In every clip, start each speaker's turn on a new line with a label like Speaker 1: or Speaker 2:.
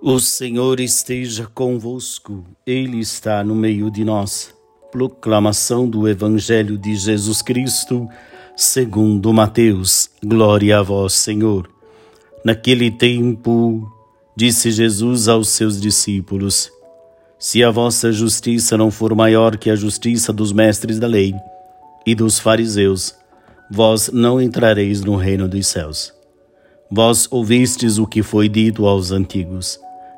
Speaker 1: O Senhor esteja convosco, Ele está no meio de nós. Proclamação do Evangelho de Jesus Cristo, segundo Mateus. Glória a vós, Senhor. Naquele tempo, disse Jesus aos seus discípulos: Se a vossa justiça não for maior que a justiça dos mestres da lei e dos fariseus, vós não entrareis no reino dos céus. Vós ouvistes o que foi dito aos antigos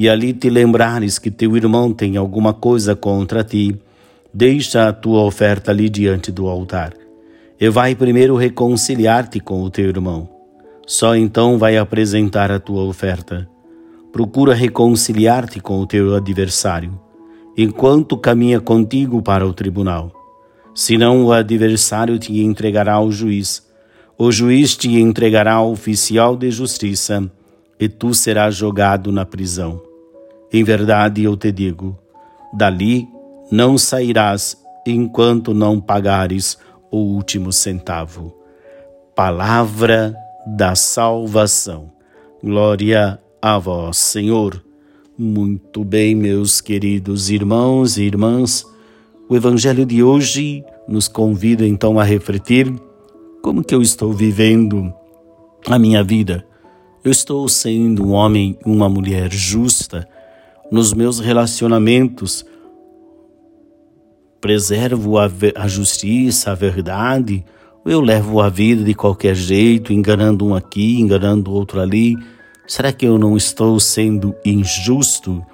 Speaker 1: e ali te lembrares que teu irmão tem alguma coisa contra ti, deixa a tua oferta ali diante do altar. E vai primeiro reconciliar-te com o teu irmão. Só então vai apresentar a tua oferta. Procura reconciliar-te com o teu adversário, enquanto caminha contigo para o tribunal. Senão o adversário te entregará ao juiz. O juiz te entregará ao oficial de justiça, e tu serás jogado na prisão. Em verdade eu te digo: dali não sairás enquanto não pagares o último centavo. Palavra da salvação. Glória a vós, Senhor. Muito bem, meus queridos irmãos e irmãs, o evangelho de hoje nos convida então a refletir como que eu estou vivendo a minha vida. Eu estou sendo um homem uma mulher justa, nos meus relacionamentos. Preservo a, a justiça, a verdade, ou eu levo a vida de qualquer jeito, enganando um aqui, enganando outro ali? Será que eu não estou sendo injusto?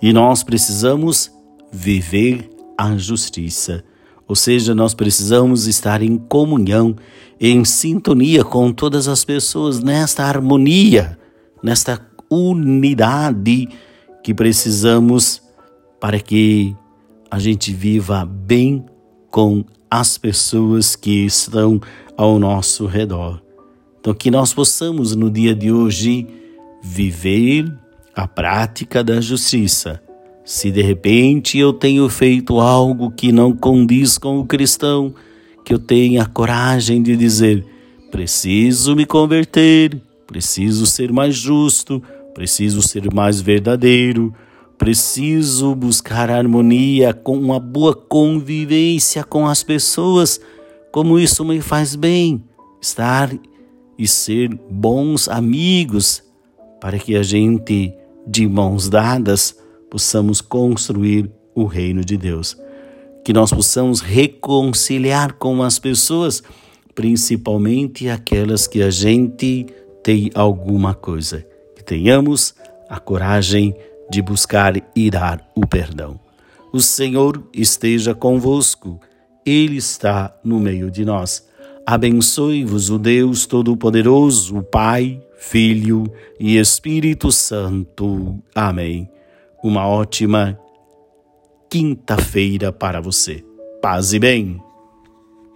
Speaker 1: E nós precisamos viver a justiça. Ou seja, nós precisamos estar em comunhão, em sintonia com todas as pessoas, nesta harmonia, nesta unidade que precisamos para que a gente viva bem com as pessoas que estão ao nosso redor. Então, que nós possamos no dia de hoje viver a prática da justiça. Se de repente eu tenho feito algo que não condiz com o cristão, que eu tenha coragem de dizer: preciso me converter, preciso ser mais justo, preciso ser mais verdadeiro, preciso buscar harmonia com uma boa convivência com as pessoas, como isso me faz bem, estar e ser bons amigos, para que a gente, de mãos dadas, possamos construir o reino de Deus. Que nós possamos reconciliar com as pessoas, principalmente aquelas que a gente tem alguma coisa tenhamos a coragem de buscar e dar o perdão. O Senhor esteja convosco, Ele está no meio de nós. Abençoe-vos o Deus Todo-Poderoso, Pai, Filho e Espírito Santo. Amém. Uma ótima quinta-feira para você. Paz e bem.